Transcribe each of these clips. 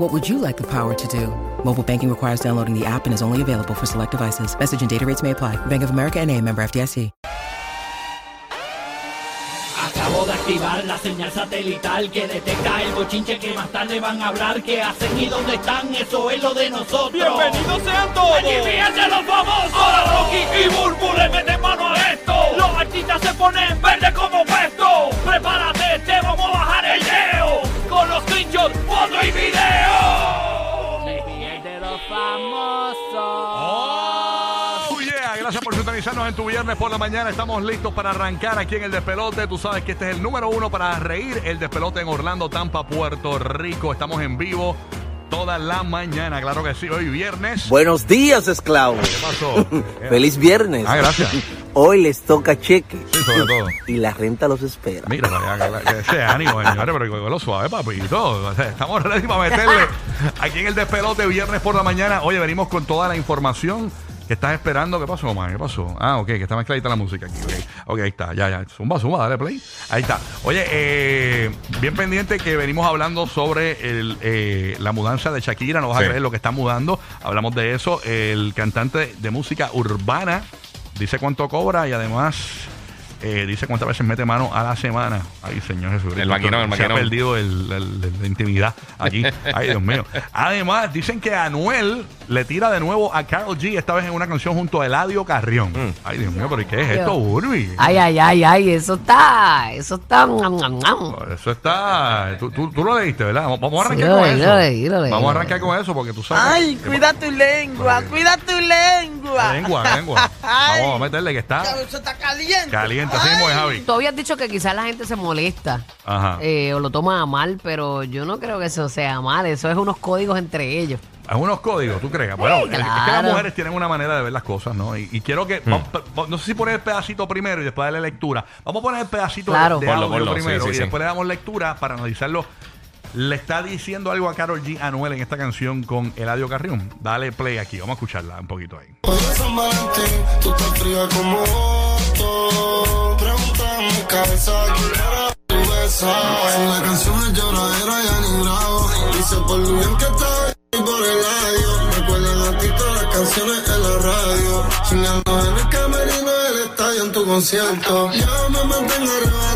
What would you like the power to do? Mobile banking requires downloading the app and is only available for select devices. Message and data rates may apply. Bank of America and a member FDIC. Acabo de activar la señal satelital que detecta el bochinche que más tarde van a hablar. ¿Qué hacen y dónde están? Eso es lo de nosotros. ¡Bienvenidos sean todos! ¡Allí fíjense los famosos! Ahora Rocky y Burbu le meten mano a esto. Los artistas se ponen verde como puesto. Prepárate, te vamos a bajar el leo. Con los screenshots, foto y video. de los famosos. Oh, yeah. Gracias por sintonizarnos en tu viernes por la mañana. Estamos listos para arrancar aquí en el Despelote. Tú sabes que este es el número uno para reír. El Despelote en Orlando, Tampa, Puerto Rico. Estamos en vivo toda la mañana. Claro que sí. Hoy viernes. Buenos días, esclavos. ¿Qué pasó? Feliz viernes. Ah, gracias. Hoy les toca cheque. Sí, sobre todo. Y la renta los espera. Mira, ese ánimo, señores, pero que lo suave, papito. O sea, Estamos ready para meterle aquí en el despelote viernes por la mañana. Oye, venimos con toda la información que estás esperando. ¿Qué pasó, man? ¿Qué pasó? Ah, ok, que está mezcladita la música aquí. Ok, Ok, ahí está, ya, ya. Zumba, zumba, dale play. Ahí está. Oye, eh, bien pendiente que venimos hablando sobre el, eh, la mudanza de Shakira. No vas a creer lo que está mudando. Hablamos de eso. El cantante de música urbana dice cuánto cobra y además eh, dice cuántas veces mete mano a la semana. Ay, Señor Jesús. El maquinón, el Se ha maquinón. perdido el, el- el- la intimidad aquí. Ay, Dios mío. Además, dicen que Anuel le tira de nuevo a Carol G, esta vez en una canción junto a Eladio Carrión. Mm. Ay, Dios mío, pero ¿y ¿qué es esto, Urbi? Ay, ay, ay, ay, eso está, eso está. Eso está. Tú, tú- tú lo leíste, ¿verdad? Vamos a arrancar Sí, lo con leí, eso. lo leí, lo leí, Vamos a arrancar con eso porque tú sabes. Ay, que- cuida tu lengua, Porque- cuida tu lengua. La lengua, la lengua. Vamos a meterle que está Eso está caliente. caliente. Así mismo es, Javi. Tú habías dicho que quizás la gente se molesta Ajá. eh, o lo toma a mal, pero yo no creo que eso sea mal. Eso es unos códigos entre ellos. Hay unos códigos, ¿tú crees? Bueno, es- es que las claro. mujeres tienen una manera de ver las cosas, ¿no? Y, y quiero que. vamos- pa- no sé si poner el pedacito primero y después darle lectura. Vamos a poner el pedacito Claro. de Ponlo, audio ponlo, primero sí, sí, y sí. después le damos lectura para analizarlo. Le está diciendo algo a Carol G. Anuel en esta canción con Eladio Carrión. Dale play aquí, vamos a escucharla un poquito ahí. Hoy es tú estás fría como otro. Cabeza quién era tu besa. Si la canción es lloradera, ya ni bravo. Dice por lo bien que está y por el audio. Recuerdan a ti todas las canciones en la radio. Chingando en el camerino del estadio en tu concierto. Yo me mantengo arrebatado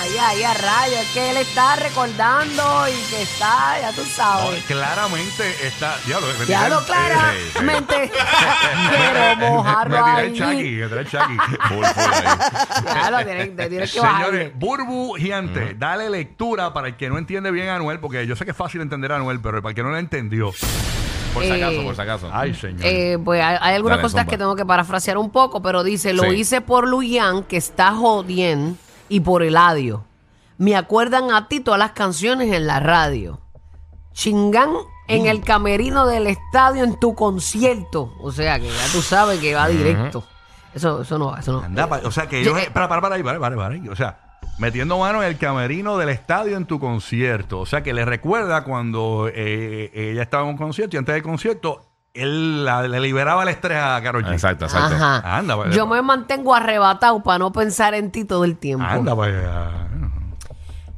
ay, ay, a rayo, es que él está recordando y que está, ya tú sabes. claramente está. Diablo, me Ya lo tiré- claramente quiero mojarlo Me tiré ahí. el Chucky, me tiré el Chucky. Full, full ahí. Ya lo tienes, te tienes que Señores, bajarle. Burbu Giante, dale lectura para el que no entiende bien a Anuel, porque yo sé que es fácil entender a Anuel, pero para el que no lo entendió. Por si acaso, Eh, por si acaso. Ay, señor. Eh, pues hay, hay algunas Dale, cosas zumba. que tengo que parafrasear un poco, pero dice, lo Sí. hice por Luyan, que está jodiendo, y por Eladio. Me acuerdan a ti todas las canciones en la radio. Chingán en el camerino del estadio en tu concierto. O sea que ya tú sabes que va directo. Eso, eso no, eso no. Anda, pa- o sea que ellos. Para, para, para ahí, para, para, para ahí. O sea, metiendo mano en el camerino del estadio en tu concierto. O sea que le recuerda cuando eh, ella estaba en un concierto y antes del concierto él la- le liberaba el estrés a Karol G. Exacto, exacto. Ajá. Anda, pues, Yo me mantengo arrebatado para no pensar en ti todo el tiempo. Anda, pues. ah,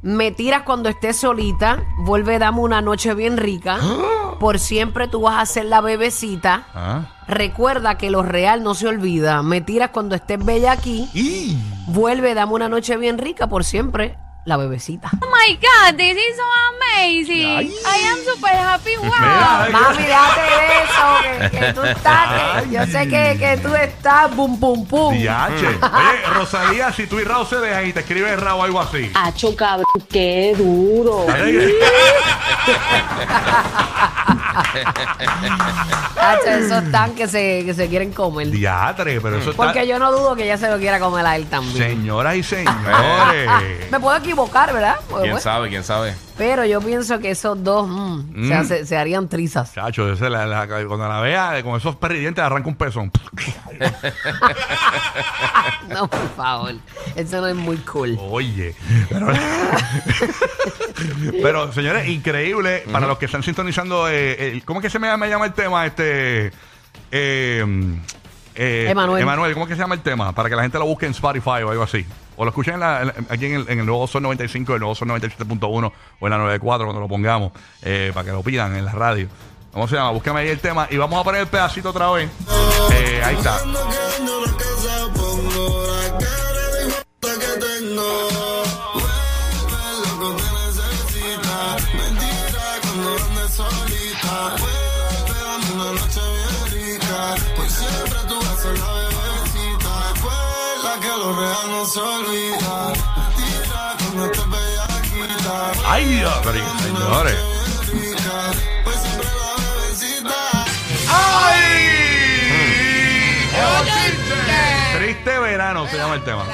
Me tiras cuando estés solita, vuelve, dame una noche bien rica. Por siempre tú vas a ser la bebecita. ah. Recuerda que lo real no se olvida. Me tiras cuando estés bella aquí. Y. Vuelve, dame una noche bien rica. Por siempre, la bebecita. Oh my god, this is so amazing. Ay. I am super happy. Wow. Mira, Mami, déjate de eso. Que, que tú estás. que- yo sé que, que tú estás. Bum, pum, pum. Diache. Oye, Rosalía, si tú y Raúl se dejan y te escriben Raúl o algo así. Acho, cabrón, qué duro. Hacho, esos tan que se, que se quieren comer. Diatre, pero eso está. Porque yo no dudo que ella se lo quiera comer a él también. Señoras y señores. Me puedo equivocar, ¿verdad? Pues, ¿Quién bueno. sabe? ¿Quién sabe? Pero yo pienso que esos dos mm, se, Mm. hace- se harían trizas. Chacho, ese la- la- cuando la vea eh, con esos perridientes arranca un pezón. No, por favor. Eso no es muy cool. Oye, pero, pero, señores, increíble para los que están sintonizando. eh, el- ¿Cómo es que se me, me llama el tema? Este. Eh, eh, Emanuel. Emanuel, ¿cómo es que se llama el tema? Para que la gente lo busque en Spotify o algo así. O lo escuchen en la- en aquí en el, en el nuevo Son 95, el nuevo Son 97.1 o en la 94 cuando lo pongamos, eh, para que lo pidan en la radio. ¿Cómo se llama? Búscame ahí el tema y vamos a poner el pedacito otra vez. Eh, ahí está. La bebecita. Recuerda que lo real no se olvida. Mentira cuando bellaquita. ¡Ay, Dios! pero, señores! Rica. Pues siempre la bebecita. ¡Ay! Triste verano se llama el tema.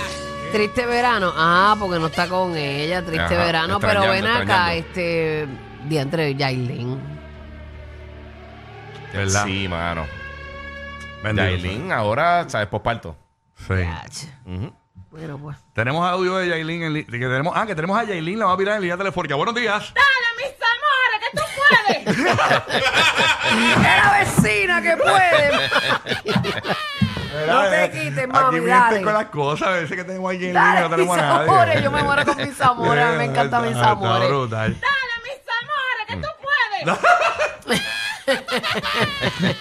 Triste verano. Ah, porque no está con ella. Triste Ajá, verano. Pero ven acá, extrañando. este. Diantre Yailin. ¿Verdad? Sí, mano. Bendito Yailin, ahora, ¿sabes? Posparto. Sí. Ujú. Bueno, pues. Tenemos audio de Yailin. En li- que tenemos, ah, que tenemos a Yailin, la va a mirar en línea telefónica. Buenos días. Dale, mis amores, que tú puedes. ¡Era vecina que puede! No te quites, mami, Aquí mienten dale. con las cosas. A veces que tenemos aquí en Dale, no tenemos mis a nadie. amores, yo me muero con mis amores, a me encantan mis Está- amores. Está brutal. Dale, mis amores, que tú puedes.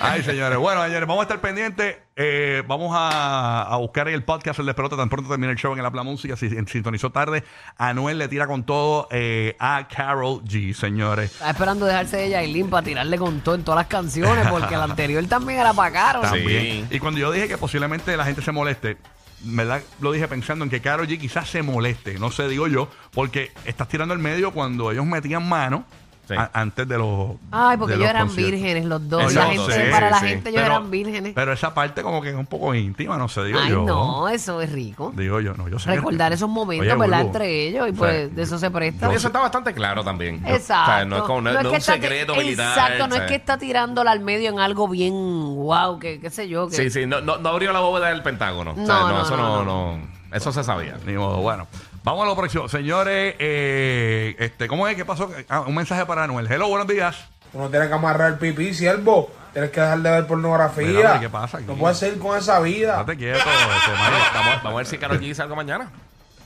Ay, señores. Bueno, señores, vamos a estar pendientes. Eh, vamos a, a buscar el podcast El Despelote tan pronto termine el show en el Apla Música. Si en- sintonizó tarde, Anuel le tira con todo eh, a Carol G, señores. Estaba esperando dejarse de Yailin para tirarle con todo en todas las canciones, porque la anterior también era para caro. También. Y cuando yo dije que posiblemente la gente se moleste, ¿verdad? Lo dije pensando en que Karol G quizás se moleste, no sé, digo yo, porque estás tirando el medio cuando ellos metían mano Sí. a- antes de los. Ay, porque de ellos los eran conciertos. vírgenes los dos. La gente, para la sí. gente, ellos Pero- eran vírgenes. Pero esa parte como que es un poco íntima, no sé, digo Ay, yo. no, eso es rico. Digo yo, no, yo sé. que- Recordar esos momentos, Oye, ¿verdad? Bulbo, Entre ellos, y o sea, pues de eso se presta. Y eso está bastante claro también. Exacto. O sea, no es, como, no, no es que un está- secreto militar. Exacto, no es ¿sabes? que está tirándola al medio en algo bien wow, que qué sé yo. Que, Sí, sí, no, no, no abrió la bóveda del Pentágono. No, O sea, no, eso no, no, no, Eso se sabía. Ni modo, bueno. Vamos a lo próximo. Señores, eh, este, ¿cómo es? ¿Qué pasó? Ah, un mensaje para Anuel. Hello, buenos días. Tú no tienes que amarrar el pipí, siervo. Tienes que dejar de ver pornografía. Mira, hombre, ¿qué pasa aquí? No puedes seguir con esa vida. Date quieto. este, Mario. Vamos, vamos a ver si Karol G dice algo mañana.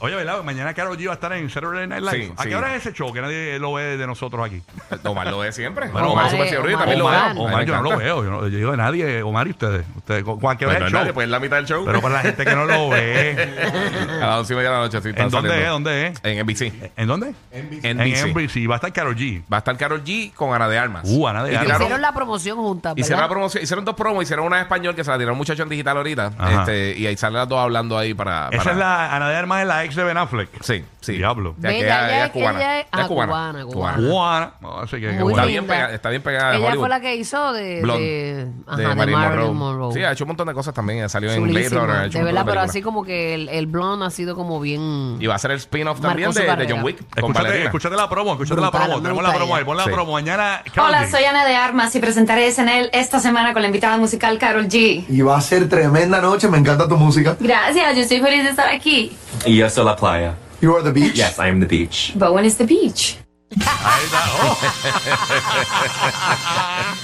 Oye, ¿verdad? Mañana Karol G va a estar en Saturday Night Live. Sí, ¿A sí. qué hora es ese show? Que nadie lo ve de nosotros aquí. Omar lo ve siempre. Bueno, Omar, Omar Super Omar también lo veo. Omar, yo no lo veo. Yo, no- yo digo de nadie. Omar y ustedes. ustedes ¿cu- ¿cuál- qué hora Pues no es el nadie, show? pues es la mitad del show. Pero para la gente que no lo ve. A las once y media de la noche. sí, ¿En dónde es? ¿Dónde es? En NBC. ¿En dónde? En En NBC. NBC. Va a estar Karol G. Va a estar Karol G con Ana de Armas. Uh, Ana de Armas. Hicieron la promoción juntas, Hicieron, la promoción, hicieron dos promos, hicieron una en español que se la tiró un muchacho en digital ahorita. Este, y ahí salen las dos hablando ahí para. Esa es la. Ana de Armas es la ex de Ben Affleck. Sí, sí. Diablo. Sea, que ella- ella ella es cubana. ella es- ah, cubana, cubana. Juana. No, así que qué Muy bueno. Está linda. bien, pegada, está bien pegada de Ella Hollywood. fue la que hizo de, Blonde. de, ajá, de de Marilyn Monroe. Monroe. Sí, ha hecho un montón de cosas también. Ha salido en Blade Chulísima. Runner. ha hecho De un verdad, montón pero películas. así como que el, el blonde ha sido como bien... Y va a ser el spin-off Marcó también su de, de carrera. John Wick. Con Escúchate, escúchate la promo, escúchate Brutal, la promo. me Tenemos gusta la promo ahí, pon la Sí. promo. Mañana. Hola, soy Ana de Armas y presentaré SNL esta semana con la invitada musical Carol G. Y va a ser tremenda noche, me encanta tu música. Gracias, yo estoy feliz de estar aquí. Y yo soy la playa. You are the beach. Yes, I am the beach. But when is the beach? Ahí está. Oh.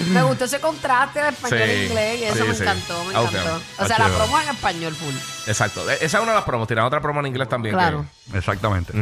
Me gustó ese contraste de español Sí, e inglés y eso sí, me sí. encantó, me Ah, ok. encantó. O sea, la promo en español full. Exacto. Esa es una de las promos. Tiran otra promo en inglés también. Claro. Exactamente.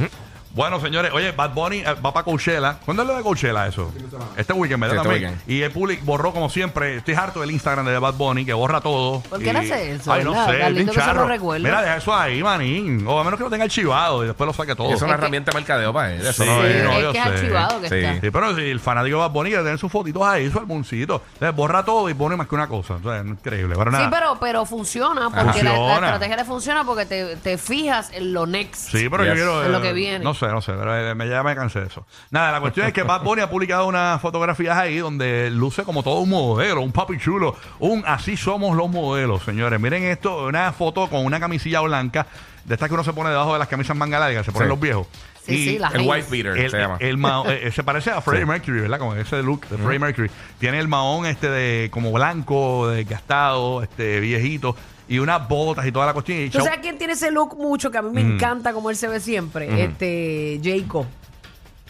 Bueno, señores, oye, Bad Bunny eh, va para Coachella. ¿Cuándo es lo de Coachella eso? Este weekend, ¿verdad? Sí, este También. weekend. Y el public borró como siempre. Estoy harto del Instagram de Bad Bunny, que borra todo. ¿Por Y- qué él hace eso, Ay, no verdad? sé, Tan bien que se lo charro. recuerde. Mira, deja eso ahí, manín. O a menos que lo tenga archivado y después lo saque todo. Es una Es que- herramienta de mercadeo para él. Eso Sí, no es. no, es yo que es sé. archivado que Sí. está. Sí, pero si el fanático de Bad Bunny que tiene sus fotitos ahí, su álbumcito. Entonces borra todo y pone más que una cosa. O sea, increíble. Pero nada. Sí, pero, pero funciona, porque la- La, Funciona. estrategia le funciona porque te, te fijas en lo next. Sí, pero yo Yes. quiero. En lo eh, que viene. No sé, no sé, pero eh, me, ya me cansé de eso. Nada, la cuestión es que Bad Bunny ha publicado unas fotografías ahí donde luce como todo un modelo, un papi chulo. Un así somos los modelos, señores. Miren esto, una foto con una camisilla blanca, de estas que uno se pone debajo de las camisas manga largas, se ponen Sí. los viejos. Sí, Y sí, las El white beater el, se llama. el eh, se parece a Freddie Sí. Mercury, ¿verdad? Como ese look de Freddie Mercury. Tiene el mahón este de como blanco, desgastado, este viejito, y unas botas y toda la cuestión. Y ¿Tú chau- sabes quién tiene ese look mucho que a mí me encanta como él se ve siempre? Este, Jayco.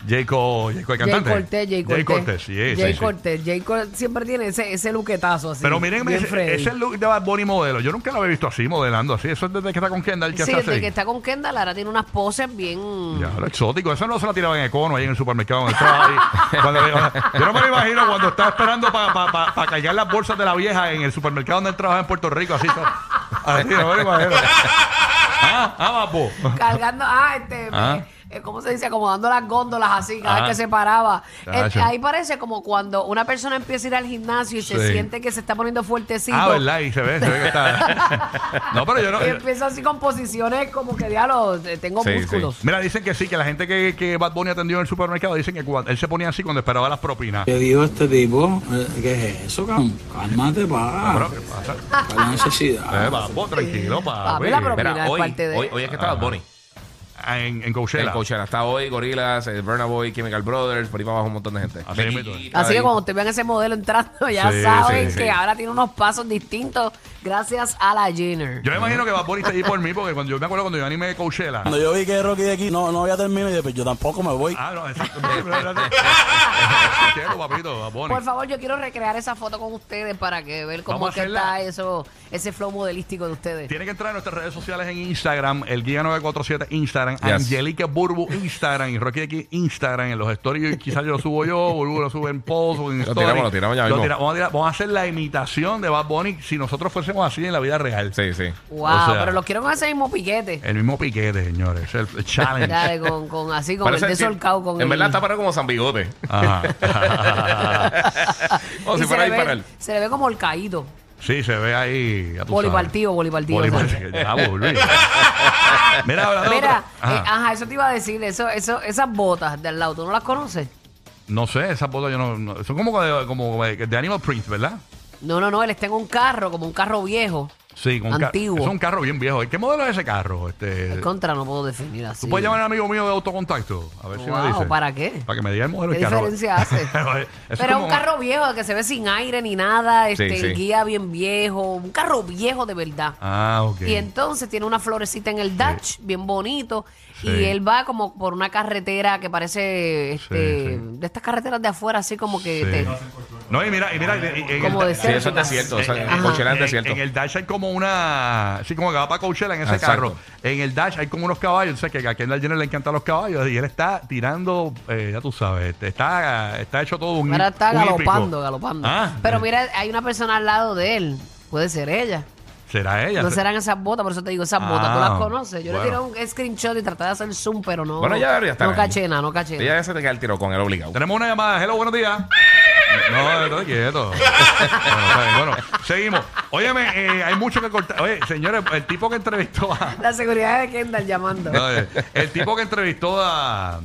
Jacob, Jacob el Jay cantante. Cortés, Jay Cortés. Cortés, sí, sí, Jay sí. Cortés. Jay Cor- siempre tiene ese, ese luquetazo así. Pero miren, ese, ese look de Bad Bunny modelo, yo nunca lo había visto así, modelando así. Eso es desde que está con Kendall que Sí, hace desde así. que está con Kendall ahora tiene unas poses bien... Ya, lo exótico. Eso no se lo tiraba en Econo ahí en el supermercado. donde estaba ahí. Cuando- yo no me lo imagino cuando estaba esperando para cargar las bolsas de la vieja en el supermercado donde él trabajaba en Puerto Rico. Así, así no me lo imagino. Ah, ah, papo. Cargando, ah, este, Ah. Eh, ¿cómo se dice? Acomodando las góndolas así, cada Ajá. vez que se paraba. Eh, ahí parece como cuando una persona empieza a ir al gimnasio y se Sí. siente que se está poniendo fuertecito. Ah, ¿verdad? Y se ve, se ve que está. No, pero yo no. Y empieza así con posiciones como que diablo, eh, tengo Sí, músculos. Mira, dicen que sí, que la gente que, que Bad Bunny atendió en el supermercado dicen que cuando, él se ponía así cuando esperaba las propinas. ¿Qué dijo este tipo? Eh, ¿Qué es eso, cabrón? Cálmate, pa. Pero, ¿qué pasa? ¿Cuál es la necesidad? Eh, papo, tranquilo, papi. Papi, la propina Mira, es hoy, parte de- hoy, hoy es que está Bad Bunny. Ah, En, en Coachella. En Coachella. Está hoy Gorillaz, eh, Burna Boy, Chemical Brothers, por ahí para abajo un montón de gente. Así Becky que cuando ustedes vean ese modelo entrando, ya Sí, saben sí, que sí. ahora tiene unos pasos distintos gracias a la Jenner. Yo me imagino que Bad Bunny está ahí por mí, porque cuando yo me acuerdo cuando yo animé Coachella. Cuando yo vi que Rocky de aquí no, no había terminado, y dije, pues yo tampoco me voy. Ah, no, exacto. Quiero, papito, Bad Bunny. Por favor, yo quiero recrear esa foto con ustedes para que ver cómo Vamos es que a hacerla. está eso, ese flow modelístico de ustedes. Tiene que entrar en nuestras redes sociales en Instagram, el Guía 947 Instagram, Yes. Angelica Burbu Instagram y Rocky aquí Instagram. En los stories quizás yo lo subo yo, Burbu lo sube en post o en Lo story. tiramos, lo tiramos ya mismo. tira- vamos, a tirar- vamos a hacer la imitación de Bad Bunny si nosotros fuésemos así en la vida real. Sí, sí. Wow, O sea- pero los quiero con ese mismo piquete. El mismo piquete, señores. El, el challenge. Dale, con, con así, con Parece el que- desolcado, con En el... verdad está parado como San Bigote. Ajá. Como y si se, fuera a le disparar. ve, se le ve como el caído. Sí, se ve ahí. ya tú sabes. Ya, volví. Mira, hablando de Mira, otro- eh, Ajá. ajá, eso te iba a decir, eso, eso, esas botas de al lado, ¿tú no las conoces? No sé, esas fotos yo no, no- Son como de, como de Animal Print, ¿verdad? No, no, no, él está en un carro, como un carro viejo. Sí, con un ca- Antiguo. Es un carro bien viejo. ¿Qué modelo es ese carro? Este, El contra no puedo definir así. ¿Tú puedes llamar a un amigo mío de autocontacto? A ver si me Wow, dice. ¿para qué? Para que me diga el modelo ¿Qué del carro. diferencia hace? Eso es Pero es como- un carro viejo que se ve sin aire ni nada, este, Sí, el guía bien viejo, un carro viejo de verdad. Ah, ok. Y entonces tiene una florecita en el dash, bien bonito. Sí. Y él va como por una carretera que parece este, Sí, de estas carreteras de afuera, así como que Sí. te- No, y mira, y mira. y- y- en Como el, de Sí, eso es desierto. O sea, en- en Coachella es en- desierto. En el Dash hay como una. Sí, como que va para Coachella en ese Exacto. carro. En el Dash hay como unos caballos. O sea, que a Kendall Jenner le encantan los caballos. Y él está tirando, eh, ya tú sabes, este, está, está hecho todo un. ahora está un hípico. galopando, galopando. Ah, Pero eh, mira, hay una persona al lado de él. Puede ser ella. ¿Será ella? No serán esas botas, por eso te digo, esas Ah, botas, tú las conoces. Yo bueno. le tiré un screenshot y traté de hacer zoom, pero no. Bueno, ya debería estar No nada, no caché nada. Ella se te queda el tiro con el obligado. Tenemos una llamada. Hello, buenos días. No, estoy quieto. bueno, está bien, bueno, seguimos. Óyeme, eh, hay mucho que cortar. Oye, señores, el tipo que entrevistó a. La seguridad de Kendall llamando. No, eh, el tipo que entrevistó a, a-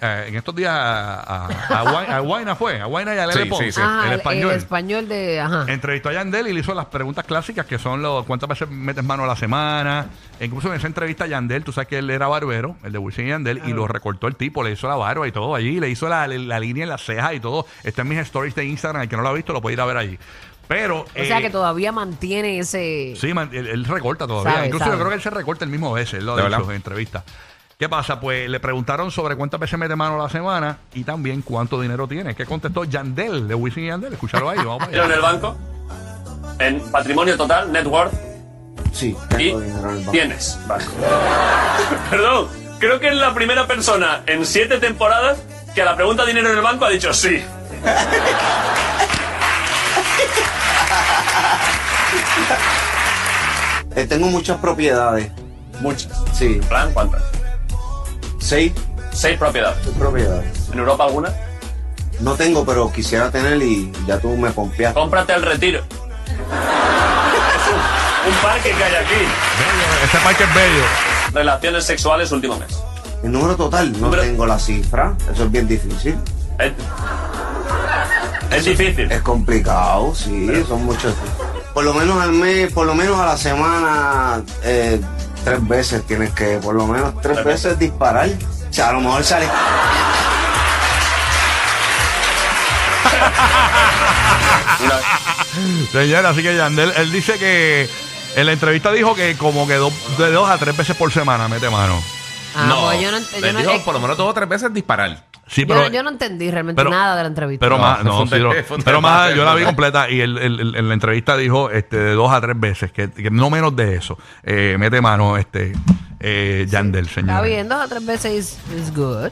a- en estos días a, a, Guayna fue, a Guayna y a Lele Sí, Pons, sí, sí. Ajá, el español. el español de. Ajá. Entrevistó a Yandel y le hizo las preguntas clásicas que son los cuántas veces metes mano a la semana. E incluso en esa entrevista a Yandel, tú sabes que él era barbero, el de Wisin y Yandel, y lo recortó el tipo, le hizo la barba y todo allí, le hizo la, la línea en las cejas y todo. Está en mis stories de Instagram, el que no lo ha visto lo puede ir a ver allí. Pero O sea eh, que todavía mantiene ese. Sí, man, él, él recorta todavía. Sabe, Incluso sabe. yo creo que él se recorta el mismo veces, él lo ha ¿De dicho verdad? en entrevista. ¿Qué pasa? Pues le preguntaron sobre cuántas veces mete mano a la semana y también cuánto dinero tiene. ¿Qué contestó Yandel de Wisin y Yandel? Escúchalo ahí, vamos Dinero en allá. el banco, en patrimonio total, net worth, Sí, y tengo dinero en el banco. tienes. Perdón, creo que es la primera persona en siete temporadas que a la pregunta dinero en el banco ha dicho sí. Eh, tengo muchas propiedades. Muchas. Sí, ¿Plan? ¿Cuántas? seis, Seis propiedades. seis propiedades. ¿En Europa alguna? No tengo, pero quisiera tener y ya tú me pompeaste. Cómprate el retiro. Es un, un parque que hay aquí. Bello, Ese parque es bello. Relaciones sexuales último mes. El número total, no Número- tengo la cifra. Eso es bien difícil. Es, es difícil. Es complicado, sí, son muchos. Por lo menos al mes, por lo menos a la semana, eh, tres veces tienes que, por lo menos tres veces disparar. O sea, a lo mejor sale. Señora, así que Yandel, él dice que en la entrevista dijo que como que do- de dos a tres veces por semana mete mano. Ah, pues yo no, yo no- dijo eh, por lo menos dos o tres veces disparar. Sí, yo pero, no- yo no entendí realmente pero- nada de la entrevista. pero No, más, no, sí, pero más, yo la vi completa y él- en la entrevista dijo este de dos a tres veces, que, que no menos de eso. Eh, mete mano este eh, Yandel, señor. Está bien, dos o tres veces is, is good.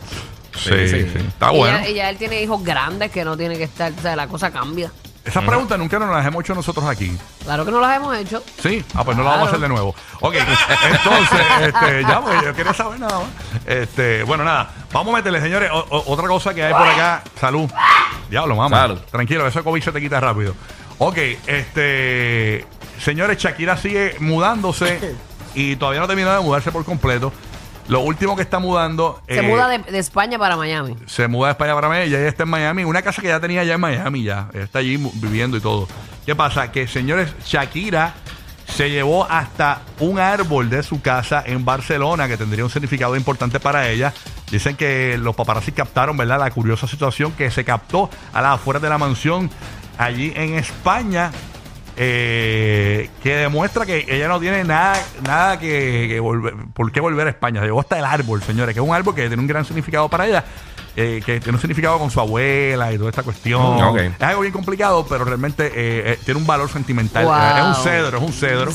Sí, Sí, sí, sí. Está y, bueno. ya, y ya él tiene hijos grandes que no tiene que estar, o sea, la cosa cambia. Esas preguntas nunca nos las hemos hecho nosotros aquí. Claro que no las hemos hecho. Sí, ah, pues no lo vamos a hacer de nuevo. Ok, entonces, este, ya, pues yo quería saber nada más. Este, bueno, nada, vamos a meterle, señores, o- o- otra cosa que hay por acá. Salud. Diablo, mamá. Salud. Tranquilo, eso COVID se te quita rápido. Ok, este, señores, Shakira sigue mudándose y todavía no terminó de mudarse por completo. Lo último que está mudando. Se eh, muda de, de España para Miami. se muda de España para Miami, ya ella está en Miami, una casa que ya tenía ya en Miami ya, Ella está allí viviendo y todo. ¿Qué pasa? Que señores, Shakira se llevó hasta un árbol de su casa en Barcelona que tendría un significado importante para ella. Dicen que los paparazzi captaron, ¿verdad? La curiosa situación que se captó a las afueras de la mansión allí en España. Eh, que demuestra que ella no tiene nada, nada que, que volver, por qué volver a España. Se llevó hasta el árbol, señores, que es un árbol que tiene un gran significado para ella, eh, que tiene un significado con su abuela y toda esta cuestión. Mm. Es algo bien complicado, pero realmente eh, eh, tiene un valor sentimental. Wow. Es un cedro, es un cedro.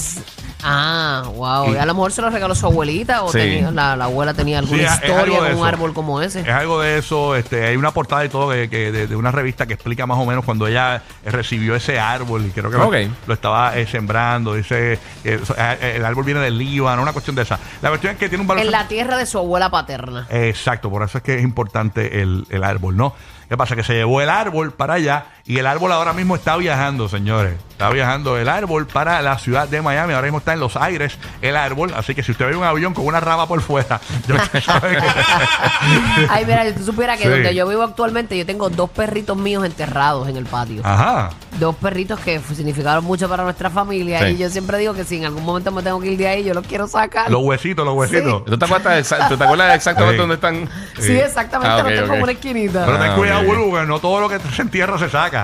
Ah, wow. Y- a lo mejor se lo regaló su abuelita o Sí. tenía- la, la abuela tenía alguna Sí, es- es algo historia de con un eso. árbol como ese. Es algo de eso, este, hay una portada y todo que, que de, de una revista que explica más o menos cuando ella eh, recibió ese árbol y creo que lo- Ok. lo, estaba eh, sembrando, dice, eh, so- eh, el árbol viene del Líbano, una cuestión de esa. La cuestión es que tiene un valor En la tierra de su abuela paterna. Exacto, por eso es que es importante el, el árbol, ¿no? ¿Qué pasa? Que se llevó el árbol para allá y el árbol ahora mismo está viajando, señores. Está viajando el árbol para la ciudad de Miami. Ahora mismo está en los aires el árbol. Así que si usted ve un avión con una rama por fuera, sabe que- Ay, mira, si tú supieras que Sí. donde yo vivo actualmente, yo tengo dos perritos míos enterrados en el patio. Ajá. Dos perritos que significaron mucho para nuestra familia. Sí. Y yo siempre digo que si en algún momento me tengo que ir de ahí, yo los quiero sacar. Los huesitos, los huesitos. ¿Tú te acuerdas, exa- ¿tú te acuerdas exactamente Sí. dónde están? Sí, exactamente, Ah, los tengo una esquinita. Pero ten Ah, cuidado, ok. Bulu, que no todo lo que se entierra se saca.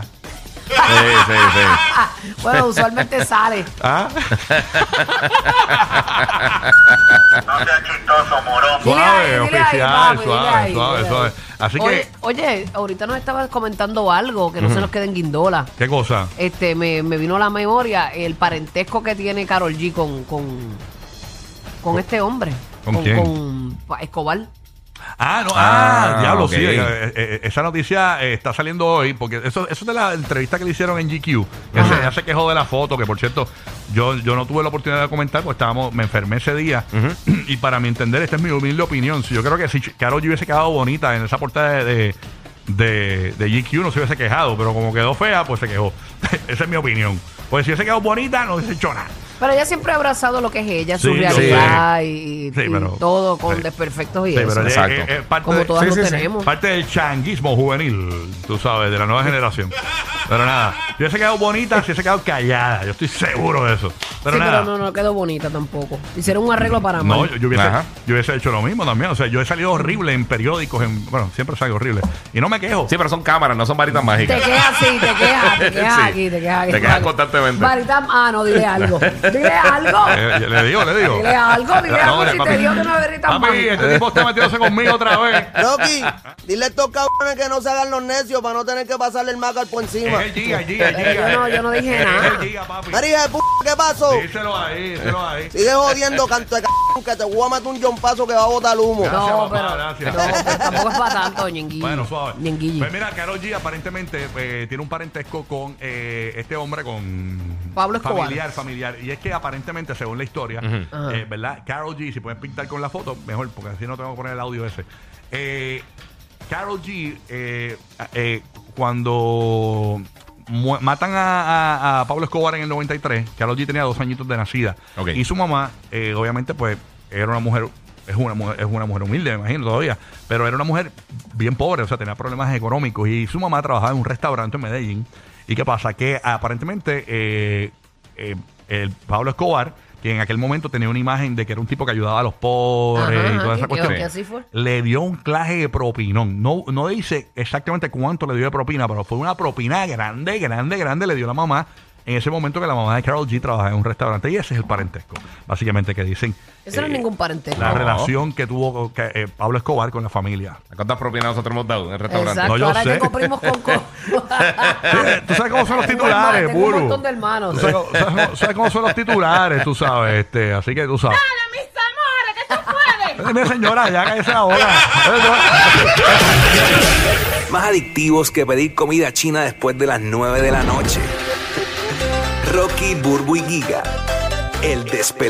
Sí, sí, sí. Bueno, usualmente sale. ¿Ah? Dile Suave, ahí, dile ahí, oficial, papi, dile suave, ahí, suave, dile suave. Así oye, que, oye, ahorita nos estabas comentando algo que no se nos quede en guindola. ¿qué cosa? Este, me, me vino a la memoria el parentesco que tiene Carol G con, con, con este hombre. ¿Con quién? Con Pa- Escobar. Ah, no, ah, Ah, diablo, sí. eh, eh, eh, esa noticia eh, está saliendo hoy, porque eso, eso es de la entrevista que le hicieron en GQ. Ella se, Ajá. ella se quejó de la foto, que por cierto, yo, yo no tuve la oportunidad de comentar, porque estábamos, me enfermé ese día. Y para mi entender, esta es mi humilde opinión. Si Yo creo que si Carol G hubiese quedado bonita en esa portada de, de, de- de GQ, no se hubiese quejado, pero como quedó fea, pues se quejó. esa es mi opinión. Pues si hubiese quedado bonita, no hubiese hecho nada. Pero ella siempre ha abrazado lo que es ella, su Sí, realidad y, Sí, y pero- todo con sí. desperfectos y Sí, eso. pero es- Exacto. es- es parte Como de- todas Sí, lo sí, sí. tenemos. Parte del changuismo juvenil, tú sabes, de la nueva generación. Pero nada, yo hubiese quedado bonita si hubiese quedado callada. Yo estoy seguro de eso. Pero sí, nada. pero no, no quedó bonita tampoco. Hicieron un arreglo para No, mal. yo, yo hubiese, Ajá. yo hubiese hecho lo mismo también. O sea, yo he salido horrible en periódicos, en, bueno, siempre salgo horrible. Y no me quejo. Sí, pero son cámaras, no son varitas Te mágicas. quejas así, te quejas, te quejas Sí. aquí, te quejas aquí. Te quejas constantemente. Varita, ah, no, dile algo. Dile algo. Eh, le digo, le digo. Dile algo, dile No, algo. Si papi. te digo que no varita Papi, este tipo está metiéndose conmigo otra vez. Rocky, dile a estos cabrones que no se hagan los necios para no tener que pasarle el macar por Es encima. el Giga, el Giga, el Giga. yo no- yo no dije Es nada. el Giga, papi. María de p, ¿qué pasó? Díselo ahí, díselo ahí. Sigue jodiendo, canto de c que te voy a meter un jompazo que va a botar humo. Gracias, No, papá, pero, gracias. no, pero tampoco es para tanto, ñenguillo. Bueno, suave. Ñenguillo. Pues mira, Karol G aparentemente eh, tiene un parentesco con eh, este hombre, con Pablo Escobar. familiar, familiar. Y es que aparentemente, según la historia, eh, ¿verdad? Karol G, si pueden pintar con la foto, mejor, porque así no tengo que poner el audio ese. Eh, Karol G, eh, eh, cuando mu- matan a, a- a Pablo Escobar en el 93, Karol G tenía dos añitos de nacida. Ok. Y su mamá, eh, obviamente, pues, era una mujer, es una mujer, es una mujer humilde, me imagino todavía, pero era una mujer bien pobre, o sea, tenía problemas económicos. Y su mamá trabajaba en un restaurante en Medellín. ¿Y qué pasa? Que aparentemente eh, eh, el Pablo Escobar, que en aquel momento tenía una imagen de que era un tipo que ayudaba a los pobres Ajá, y toda ajá, esa que- cuestión, que así fue. le dio un claje de propinón. No, no dice exactamente cuánto le dio de propina, pero fue una propina grande, grande, grande, le dio la mamá. En ese momento que la mamá de Carol G trabajaba en un restaurante y ese es el parentesco, básicamente que dicen. Eso no es eh, ningún parentesco. La No. relación que tuvo que, eh, Pablo Escobar con la familia. ¿Cuántas propinas nosotros hemos dado en el restaurante? Exacto, No, yo ahora sé. tengo primos con... Tú sabes cómo son los titulares, tengo un montón de hermanos. Tú sabes, sabes cómo- sabes cómo son los titulares, tú sabes, este, así que tú sabes. mis amores, que tú puedes. Mira, señora, ya cállese ahora. Más adictivos que pedir comida china después de las 9 de la noche. Rocky, Burbu y Giga. El despelón.